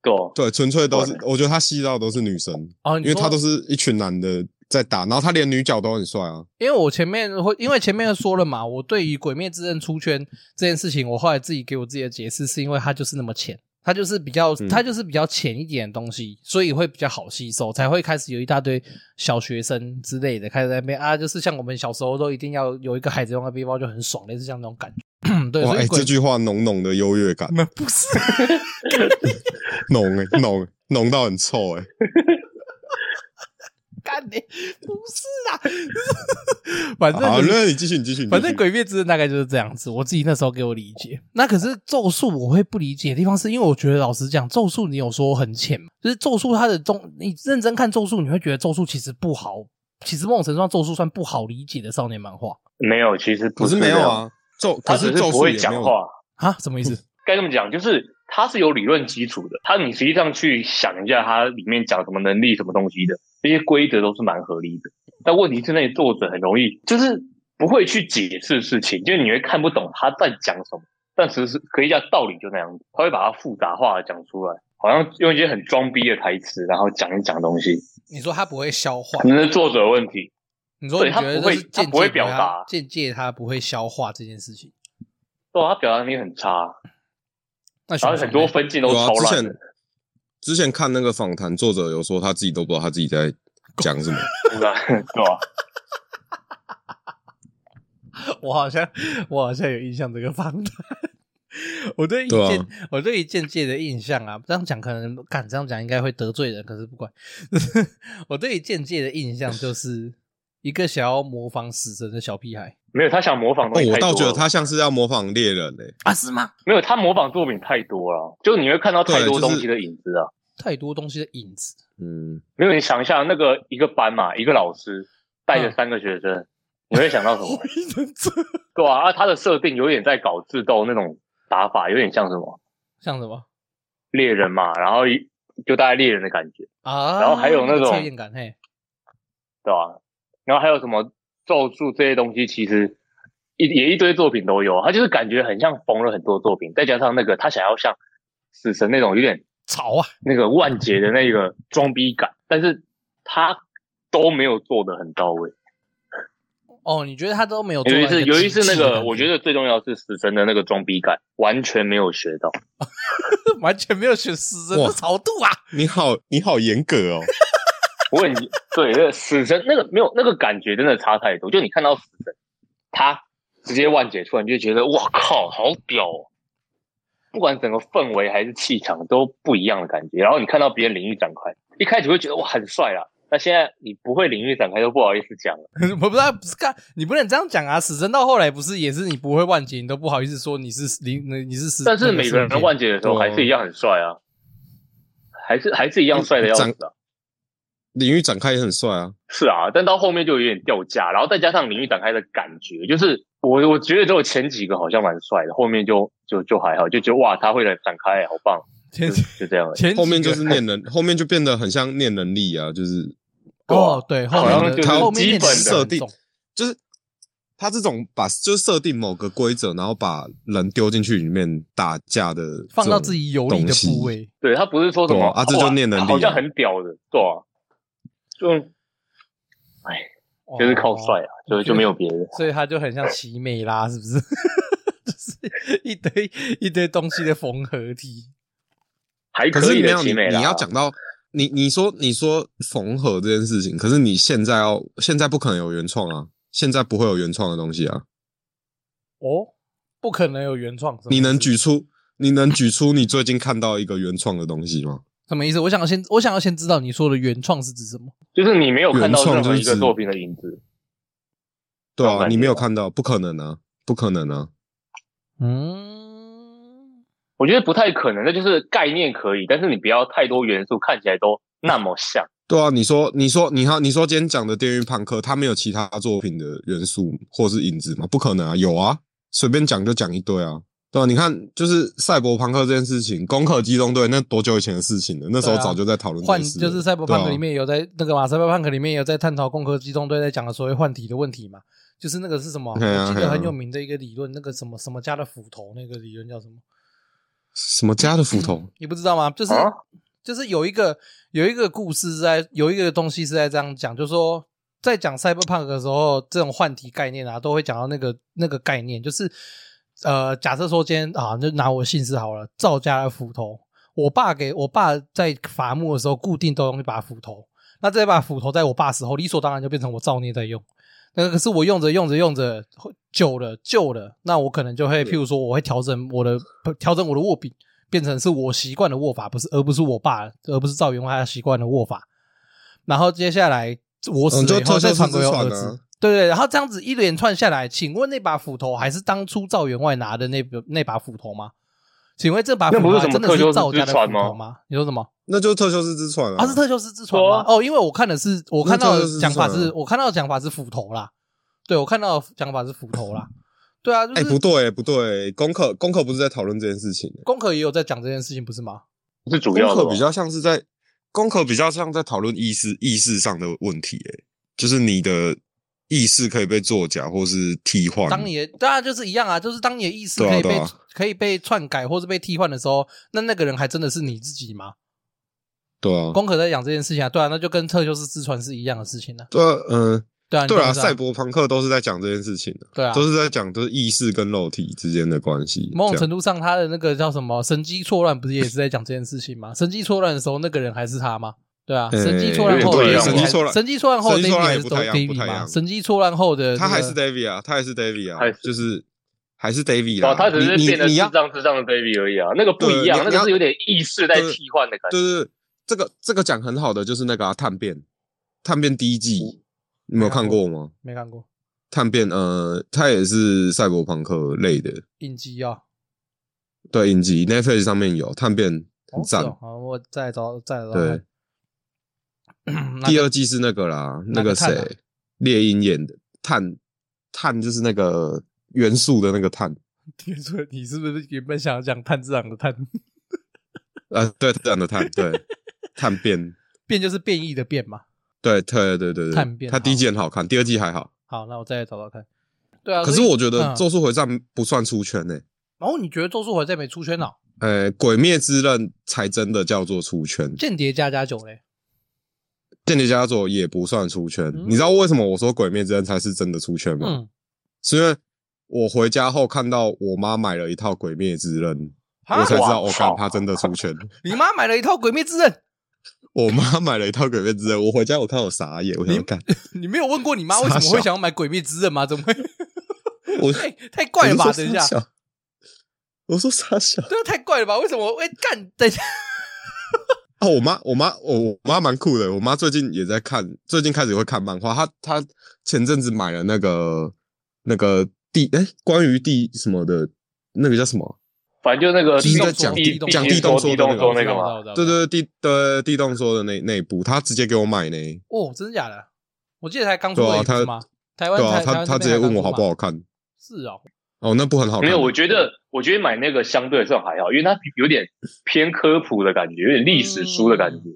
对对，纯粹都是，我觉得他吸到都是女生啊，因为他都是一群男的在打，然后他连女角都很帅啊。因为我前面会，因为前面说了嘛，我对于《鬼灭之刃》出圈这件事情，我后来自己给我自己的解释，是因为他就是那么浅。它就是比较，它就是比较浅一点的东西，嗯，所以会比较好吸收，才会开始有一大堆小学生之类的开始在那边啊，就是像我们小时候都一定要有一个海贼王的背包就很爽，类似像那种感觉。[LAUGHS] [LAUGHS] 对，哎，欸，这句话浓浓的优越感。那 [LAUGHS] 不是浓哎浓浓到很臭哎，欸。干你不是啊，[LAUGHS] 反正好，那你继续，你继续。反正《鬼灭之刃》大概就是这样子，我自己那时候给我理解。那可是咒术，我会不理解的地方，是因为我觉得老实讲，咒术你有说很浅嘛？就是咒术它的中，你认真看咒术，你会觉得咒术其实不好。其实某种程度上，咒术算不好理解的少年漫画。没有，其实不是没有啊。咒，可是咒术不会讲话啊？什么意思？[LAUGHS] 该这么讲，就是它是有理论基础的。它你实际上去想一下，它里面讲什么能力、什么东西的。这些规则都是蛮合理的，但问题是那些作者很容易就是不会去解释事情，就是你会看不懂他在讲什么。但其实是可以讲道理就那样子，他会把它复杂化的讲出来，好像用一些很装逼的台词，然后讲一讲东西。你说他不会消化，可能是作者的问题。你说你觉得他不会，他不会表达，间接他不会消化这件事情。对，他表达能力很差，而且很多分镜都超烂。之前看那个访谈，作者有说他自己都不知道他自己在讲什么，[LAUGHS] 是吧？[LAUGHS] 我好像我好像有印象这个访谈。我对一我对于间接的印象啊，这样讲可能敢这样讲应该会得罪人，可是不管。[LAUGHS] 我对于间接的印象就是一个想要模仿死神的小屁孩。没有，他想模仿东西太多了。我倒觉得他像是要模仿猎人嘞、欸。啊，是吗？没有，他模仿作品太多了，就你会看到太多东西的影子啊。太多东西的影子，嗯，没有，你想一下，那个一个班嘛，一个老师带着三个学生，嗯、你会想到什么？[LAUGHS] 对啊，啊，他的设定有点在搞智斗那种打法，有点像什么？像什么？猎人嘛，然后就大概猎人的感觉啊，然后还有那种感，嘿，对吧？然后还有什么咒术这些东西，其实一也一堆作品都有，他就是感觉很像缝了很多作品，再加上那个他想要像死神那种有点。潮啊，那个万劫的那个装逼感，[LAUGHS] 但是他都没有做得很到位。哦，你觉得他都没有做？尤其是尤其是那个，我觉得最重要是死神的那个装逼感，完全没有学到，[LAUGHS] 完全没有学死神的潮度啊！你好，你好严格哦。[LAUGHS] 我问你，对，那个死神那个没有那个感觉，真的差太多。就你看到死神，他直接万劫出来，你就觉得哇靠，好屌哦！不管整个氛围还是气场都不一样的感觉，然后你看到别人领域展开，一开始会觉得哇很帅啊，那现在你不会领域展开都不好意思讲了。[LAUGHS] 我不知道，不是干，你不能这样讲啊！死神到后来不是也是你不会万劫，你都不好意思说你是领，你是死。但是每个人万劫的时候还是一样很帅啊，还是还是一样帅的样子啊。领域展开也很帅啊，是啊，但到后面就有点掉价，然后再加上领域展开的感觉，就是我我觉得只有前几个好像蛮帅的，后面就就就还好，就觉得哇，他会来展开，好棒，[LAUGHS] 就就这样前。后面就是念能，后面就变得很像念能力啊，就是哦，对，好像就是基本设定，就是他这种把就是设定某个规则，然后把人丢进去里面打架的，放到自己有利的部位。对，他不是说什么啊，这就念能力，好像很屌的，对啊，就哎。就是靠帅啊，就就没有别的，所以他就很像奇美拉，是不是？[LAUGHS] 就是一堆一堆东西的缝合体，还可以的奇美拉。你要讲到你你说你说缝合这件事情，可是你现在要现在不可能有原创啊，现在不会有原创的东西啊。哦，不可能有原创，你能举出你能举出你最近看到一个原创的东西吗？什么意思？我想先，我想要先知道你说的原创是指什么？就是你没有看到任何一个作品的影子。对啊，你没有看到，不可能啊，不可能啊。嗯，我觉得不太可能。那就是概念可以，但是你不要太多元素，看起来都那么像。对啊，你说，你说，你好，你说今天讲的电驭判客，它没有其他作品的元素或是影子吗？不可能啊，有啊，随便讲就讲一堆啊。对啊，你看，就是赛博朋克这件事情，攻壳机动队那多久以前的事情了？那时候早就在讨论。换就是赛博朋克里面有在、啊、那个嘛，赛博朋克里面有在探讨攻壳机动队在讲的所谓换体的问题嘛？就是那个是什么？啊、我记得很有名的一个理论，啊、那个什么什么家的斧头，那个理论叫什么？什么家的斧头？你不知道吗？就是、啊、就是有一个有一个故事在有一个东西是在这样讲，就是说在讲赛博朋克的时候，这种换体概念啊，都会讲到那个那个概念，就是。呃，假设说今天啊，就拿我姓氏好了，赵家的斧头，我爸给我爸在伐木的时候固定都用一把斧头，那这把斧头在我爸死后理所当然就变成我造孽在用。那可是我用着用着用着久了旧了，那我可能就会譬如说我会调整我的调整我的握柄，变成是我习惯的握法，不是而不是我爸而不是赵员外他习惯的握法。然后接下来我死了以后再传给我儿子。对对，然后这样子一连串下来，请问那把斧头还是当初赵员外拿的那把那把斧头吗？请问这把斧头真的是赵家的斧头吗？你说什么？那就是特修斯之船啊！啊，是特修斯之船吗？哦，因为我看的是我看到的讲法是我看到的讲法是斧头啦。对，我看到的讲法是斧头啦。对啊，哎，不对，不对，功课功课不是在讨论这件事情，功课也有在讲这件事情，不是吗？是主要功课比较像是在功课比较像在讨论意识意识上的问题，哎，就是你的。意识可以被作假或是替换。当你的当然就是一样啊，就是当你的意识可以被、啊啊、可以被篡改或是被替换的时候，那那个人还真的是你自己吗？对啊，功可在讲这件事情啊，对啊，那就跟特修斯之船是一样的事情呢、啊。对、啊，嗯，对啊，对啊，赛、啊、博朋克都是在讲这件事情的，对啊，都是在讲就是意识跟肉体之间的关系。某种程度上，他的那个叫什么神机错乱，不是也是在讲这件事情吗？[LAUGHS] 神机错乱的时候，那个人还是他吗？对啊，神机错乱后，神机错乱，神机错乱后，David 还是 David 吗？神机错乱后的他还是 David 啊，他还是 David 啊，就是还是 David 啊，他只是变得智障智障的 David 而已啊，那个不一样，那个是有点意识在替换的感觉。对对，这个这个讲很好的就是那个探变，探变第一季，你没有看过吗？没看过。探变，呃，他也是赛博朋克类的影集啊，对，影集 Netflix 上面有探变，很赞。好，我再找再找。对。第二季是那个啦，那个谁，猎鹰演的碳碳就是那个元素的那个碳。听说你是不是原本想要讲炭治郎的碳？[LAUGHS] 啊，对，这样的碳，对，碳变变就是变异的变嘛。对，对，对，对，对，碳变。它第一季很好看，第二季还好。好，那我再来找找看。对啊，可是我觉得《咒术回战》不算出圈呢。然后你觉得《咒术回战》没出圈哦？呃，《鬼灭之刃》才真的叫做出圈。间谍家家酒嘞？间谍家族也不算出圈，嗯，你知道为什么我说《鬼灭之刃》才是真的出圈吗？嗯，是因为我回家后看到我妈买了一套《鬼灭之刃》，我才知道我靠，他真的出圈。[LAUGHS] 你妈买了一套《鬼灭之刃》？我妈买了一套《鬼灭之刃》，我回家我看我傻眼，我想干。[LAUGHS] 你没有问过你妈为什么会想要买《鬼灭之刃》吗？怎么会？[LAUGHS] 我太太怪了吧？等一下，我说傻笑，这个太怪了吧？为什么？会，干，等一下。哦，我妈，我妈，我我妈蛮酷的。我妈最近也在看，最近开始会看漫画。她她前阵子买了那个那个地哎，关于地什么的，那个叫什么？反正就那个就是在讲地讲地动说的那个那个嘛。对对对，地的地动说的那那一部，她直接给我买呢。哦，真的假的？我记得才刚出来是吗？台湾对啊，她她直接问我好不好看。是哦，哦，那不很好看。没有，我觉得，我觉得买那个相对算还好，因为它有点偏科普的感觉，有点历史书的感觉。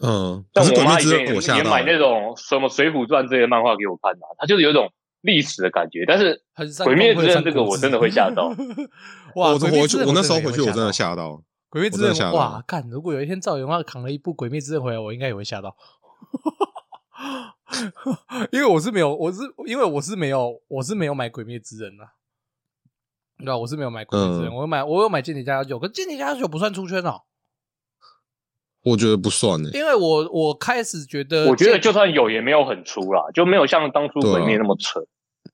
嗯，像我妈以前也，也买那种什么《水浒传》这些漫画给我看的，它就是有种历史的感觉。但是《鬼灭之刃》这个我真的会吓到。[LAUGHS] 哇！我我我那时候回去我真的吓到，《鬼灭之刃》哇！干，如果有一天赵元化扛了一部《鬼灭之刃》回来，我应该也会吓到。[LAUGHS] 因为我是没有，我是因为我是没有，我是没有买《鬼灭之刃》啊。对啊，我是没有买《鬼灭之刃》，我有买，我有买《间谍家家酒》，可《间谍家家酒》不算出圈哦。我觉得不算呢，因为我我开始觉得，我觉得就算有，也没有很出啦，就没有像当初《鬼灭》那么扯。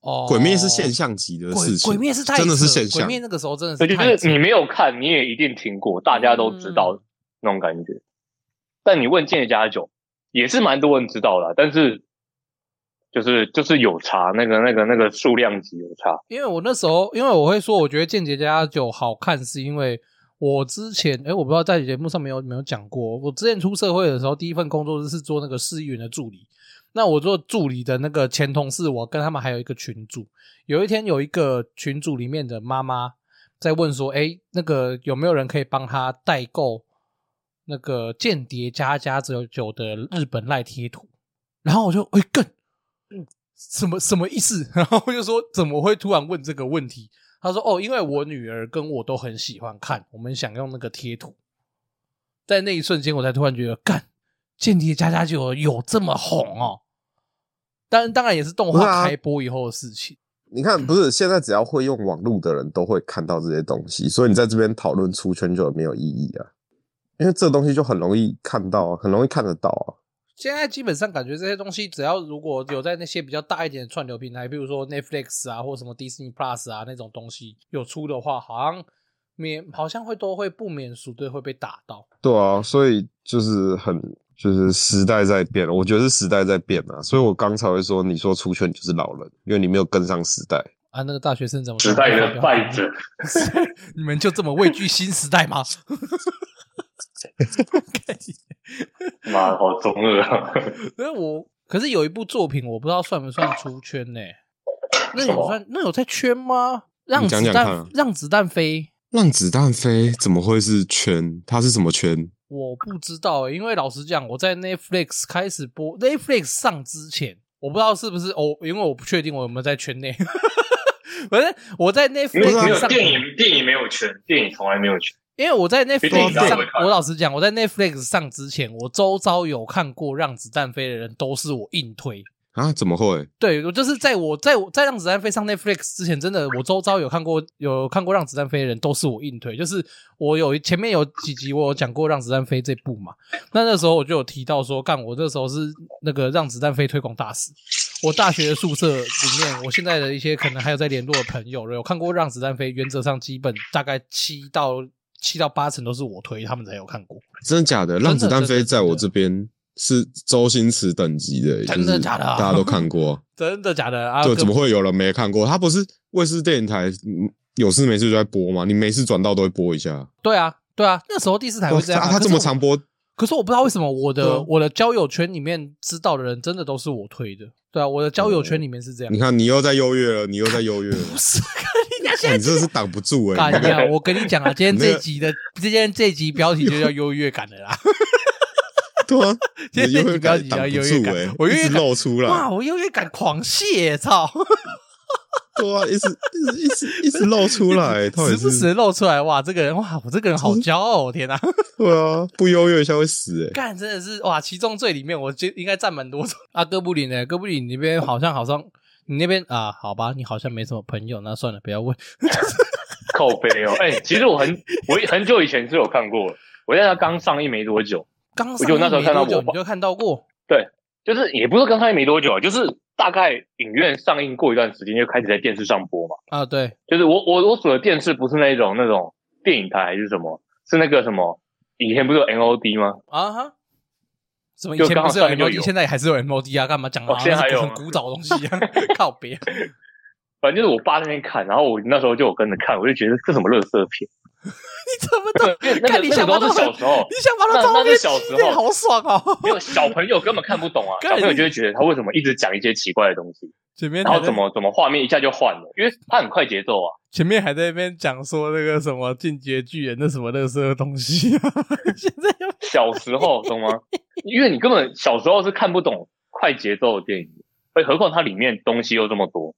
哦，鬼灭是现象级的事情，鬼灭是太真的是现象。鬼灭那个时候真的是，就是你没有看，你也一定听过，大家都知道那种感觉。但你问《间谍家家酒》，也是蛮多人知道的，但是就是就是有差，那个那个那个数量级有差。因为我那时候，因为我会说，我觉得《间谍家家酒》好看，是因为。我之前哎，我不知道在节目上没有没有讲过。我之前出社会的时候，第一份工作是做那个市议员的助理。那我做助理的那个前同事，我跟他们还有一个群组。有一天，有一个群组里面的妈妈在问说：“哎，那个有没有人可以帮他代购那个《间谍家家酒》的日本赖贴图？”然后我就哎，更什么什么意思？[LAUGHS] 然后我就说：“怎么会突然问这个问题？”他说：“哦，因为我女儿跟我都很喜欢看，我们想用那个贴图。在那一瞬间，我才突然觉得，干《间谍家家就》有这么红哦！当然，当然也是动画开播以后的事情。啊、你看，不是现在只要会用网络的人都会看到这些东西，所以你在这边讨论出圈就没有意义啊，因为这东西就很容易看到啊，很容易看得到啊。”现在基本上感觉这些东西，只要如果有在那些比较大一点的串流平台，比如说 Netflix 啊，或什么 Disney Plus 啊那种东西有出的话，好像免好像会都会不免俗的会被打到。对啊，所以就是很就是时代在变，我觉得是时代在变啊。所以我刚才会说，你说出圈就是老人，因为你没有跟上时代啊。那个大学生怎么时代的败者？[LAUGHS] 你们就这么畏惧新时代吗？[LAUGHS] [LAUGHS] 妈的，好中二啊！[LAUGHS] 因为我可是有一部作品，我不知道算不算出圈呢？那有算？那有在圈吗？让子弹，让子弹飞，让子弹飞，怎么会是圈？它是什么圈？我不知道，因为老实讲，我在 Netflix 开始播 Netflix 上之前，我不知道是不是哦，因为我不确定我有没有在圈内。反正我在 Netflix 上，电影电影没有圈，电影从来没有圈。因为我在 Netflix 上，我老实讲，我在 Netflix 上之前，我周遭有看过《让子弹飞》的人，都是我硬推啊？怎么会？对，我就是在我在我在《让子弹飞》上 Netflix 之前，真的，我周遭有看过有看过《让子弹飞》的人，都是我硬推。就是我有前面有几集我有讲过《让子弹飞》这部嘛，那那时候我就有提到说，干我那时候是那个《让子弹飞》推广大使。我大学的宿舍里面，我现在的一些可能还有在联络的朋友，有看过《让子弹飞》，原则上基本大概七到。七到八成都是我推，他们才有看过。真的假的？让子弹飞在我这边是周星驰等级的，真的假的？大家都看过，[LAUGHS] 真的假的啊？对，怎么会有人没看过？他不是卫视电影台有事没事就在播吗？你每次转到都会播一下。对啊，对啊，那时候第四台会这样。他这么常播，可是我不知道为什么我的我的交友圈里面知道的人真的都是我推的。对啊，我的交友圈里面是这样。你看，你又在优越了，你又在优越了。[LAUGHS] 不是。你这 [LAUGHS] 是挡不住哎、欸！干我跟你讲啊，今天这一集的，今天这一集标题就叫优越感的啦。[LAUGHS] 对啊，今天这集标题叫优越感，我优越感露出来，哇，我优越感狂泻，操！对啊，一直一直一直一直露出来，时不时露出来，哇，这个人哇，我这个人好骄傲，我天哪！对啊，不优越一下会死哎！干真的是哇，其中最里面，我觉得应该占蛮多种啊。哥布林呢？哥布林那边好像好像。你那边啊，好吧，你好像没什么朋友，那算了，不要问。靠北哦，哎、欸，其实我很 [LAUGHS] 我很久以前是有看过，我在他刚上映没多久，刚上映没多久你就看到过？对，就是也不是刚上映没多久啊，就是大概影院上映过一段时间就开始在电视上播嘛。啊，对，就是我我我组的电视不是那种那种电影台还是什么，是那个什么，以前不是有 MOD 吗？啊哈。什么以前不是有 MOD，现在还是有 MOD 啊？干嘛讲啊？现在还有很古早的东西啊，[LAUGHS] 靠别。[LAUGHS] 反正就是我爸那边看，然后我那时候就有跟着看，我就觉得这什么垃圾片。[LAUGHS] 你怎么都看？[LAUGHS] 你想都是小时候，你想把它当那是小时候，好爽哦！[LAUGHS] 没有小朋友根本看不懂啊，小朋友就会觉得他为什么一直讲一些奇怪的东西。前面然后怎么怎么画面一下就换了，因为他很快节奏啊。前面还在那边讲说那个什么进阶巨人那什么垃圾的东西啊，现在又小时候懂吗？因为你根本小时候是看不懂快节奏的电影，所以何况它里面东西又这么多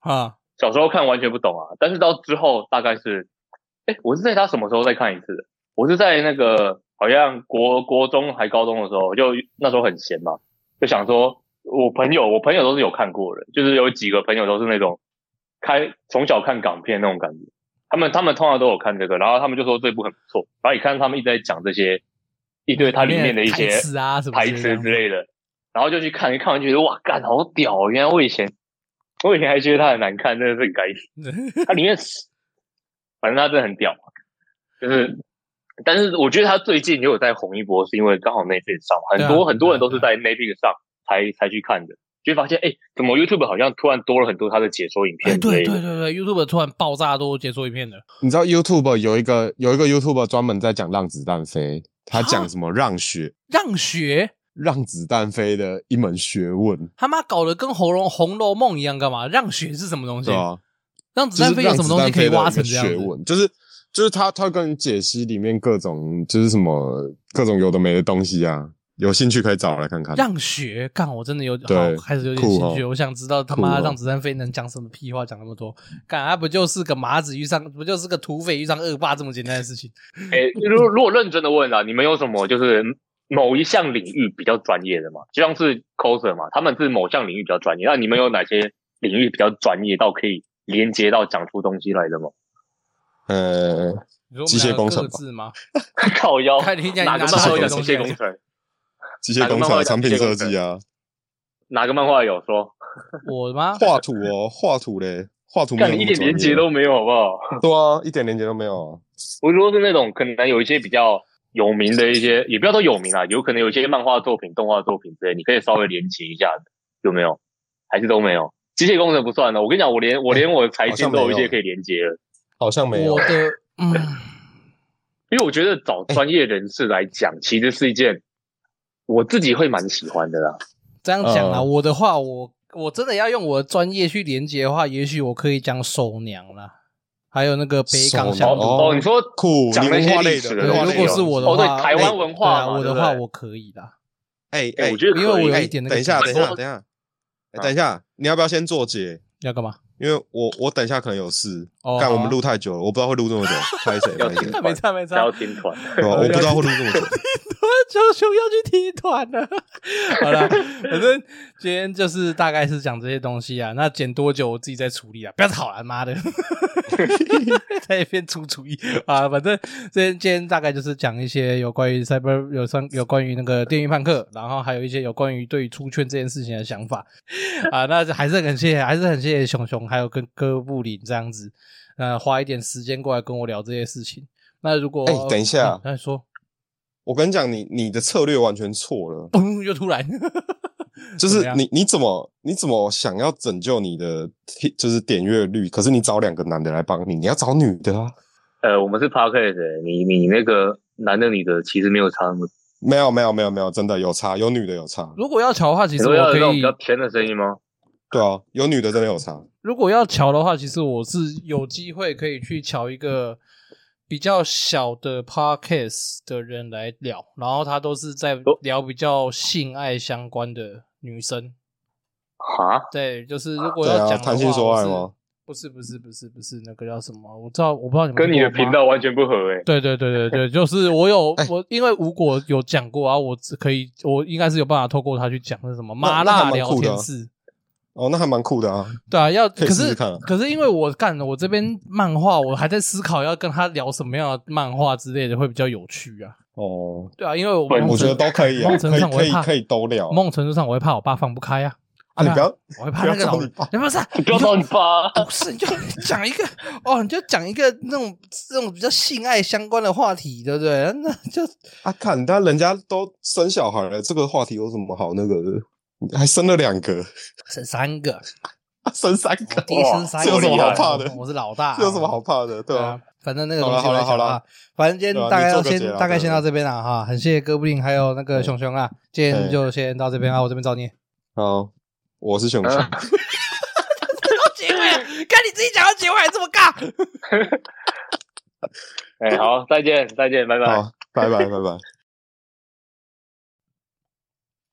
啊。小时候看完全不懂啊，但是到之后大概是，哎，我是在他什么时候再看一次的？我是在那个好像国国中还高中的时候，就那时候很闲嘛，就想说，我朋友我朋友都是有看过的，就是有几个朋友都是那种。开从小看港片那种感觉，他们他们通常都有看这个，然后他们就说这部很不错。然后你看他们一直在讲这些一堆它里面的一些台词啊什么台词之类的，然后就去看，一看完觉得哇，干好屌哦！原来我以前我以前还觉得它很难看，真的是很该死。[LAUGHS] 它里面反正他真的很屌，就是，但是我觉得他最近也有在红一波，是因为刚好 Netflix 上，很多、啊、很多人都是在 Netflix 上才才去看的。就发现，哎、欸，怎么 YouTube 好像突然多了很多他的解说影片？对对对对，YouTube 突然爆炸多解说影片的。你知道 YouTube 有一个有一个 YouTube 专门在讲《让子弹飞》，他讲什么让学？让学？让子弹飞的一门学问。他妈搞得跟《红楼红楼梦》一样，干嘛？让学是什么东西？啊、让子弹飞有什么东西可以挖成这样学问？就是就是他他跟你解析里面各种就是什么各种有的没的东西啊。有兴趣可以找来看看。让学干，我真的有好开始有点兴趣。我想知道他妈让子弹飞能讲什么屁话，讲那么多，干他不就是个麻子遇上，不就是个土匪遇上恶霸这么简单的事情？[LAUGHS] 诶，如果如果认真的问啊，你们有什么就是某一项领域比较专业的嘛？就像是 coser 嘛，他们是某项领域比较专业，那你们有哪些领域比较专业到可以连接到讲出东西来的吗？呃，机械工程吗？靠腰，哪个漫画有机械工程？机械工程的产品设计啊，哪个漫画有说？我吗？画图哦，画图嘞，画图，一点连接都没有，好不好？对啊，一点连接都没有啊。我说是那种可能有一些比较有名的一些，也不要说有名啊，有可能有一些漫画作品、动画作品之类，你可以稍微连接一下的，有没有？还是都没有？机械工程不算了。我跟你讲，我连我连我的财经都有一些可以连接了，好像没有。我的，嗯，[LAUGHS] 因为我觉得找专业人士来讲，其实是一件。我自己会蛮喜欢的啦。这样讲啊，我的话，我我真的要用我的专业去连接的话，也许我可以讲手娘啦，还有那个北港小哦，哦，你说苦讲那些历史的，如果是我的话，哦、对台湾文化、欸，我的话我可以的。哎哎，我觉得因为我有一点那个，等一下，等一下，等一下，等一下，你要不要先做结？要干嘛？因为我我等一下可能有事，干我们录太久了，我不知道会录这么久。[LAUGHS] 拍谁？没差没差，要听团。我不知道会录这么久。[LAUGHS] 小熊要去踢团了。[LAUGHS] 好了，反正今天就是大概是讲这些东西啊。那剪多久我自己再处理啊，不要吵了，妈的！[LAUGHS] 在一边出主意啊。反正今天今天大概就是讲一些有关于 Cyber 有上有关于那个电音叛客，然后还有一些有关于对于出圈这件事情的想法啊。那还是很谢谢，还是很谢谢熊熊，还有跟哥布林这样子，呃，花一点时间过来跟我聊这些事情。那如果哎，等一下，再、嗯、说。我跟你讲，你你的策略完全错了。嘣，又突然，就是你你怎么你怎么想要拯救你的就是点阅率？可是你找两个男的来帮你，你要找女的啊？呃，我们是 Podcast，你你那个男的女的其实没有差那么。没有没有没有没有，真的有差，有女的有差。如果要调的话，其实我可以要比较甜的声音吗？对啊，有女的真的有差。如果要调的话，其实我是有机会可以去调一个。比较小的 podcast 的人来聊，然后他都是在聊比较性爱相关的女生。哈？对，就是如果要讲谈性说爱吗？不是，不是，不是，不是那个叫什么？我知道，我不知道你们跟你的频道完全不合诶、欸。对对对对对，[LAUGHS] 就是我有我，因为吴果有讲过啊，我可以，我应该是有办法透过他去讲那什么麻辣聊天室。哦，那还蛮酷的啊！对啊，要可是可是因为我干了，我这边漫画，我还在思考要跟他聊什么样的漫画之类的会比较有趣啊。哦，对啊，因为我我觉得都可以，啊，可以可以可以都聊。某种程度上，我会怕我爸放不开啊。啊，你不要，我会怕那个老，你不是，你不要找你爸，[LAUGHS] 不是，你就讲一个哦，你就讲一个那种这种比较性爱相关的话题，对不对？那就啊，看但人家都生小孩了，这个话题有什么好那个的？还生了两个，生三个，生三个，第一生三个，有什么好怕的？我是老大，这有什么好怕的？对啊，反正那个东西好了好了，反正今天大概要先大概先到这边了哈，很谢谢哥布林还有那个熊熊啊，今天就先到这边啊，我这边找你。[LAUGHS] 好，我是熊熊。到结尾，看你自己讲到结尾还这么尬。[LAUGHS] 哎，好，再见，再见，拜拜，好，拜拜，拜拜。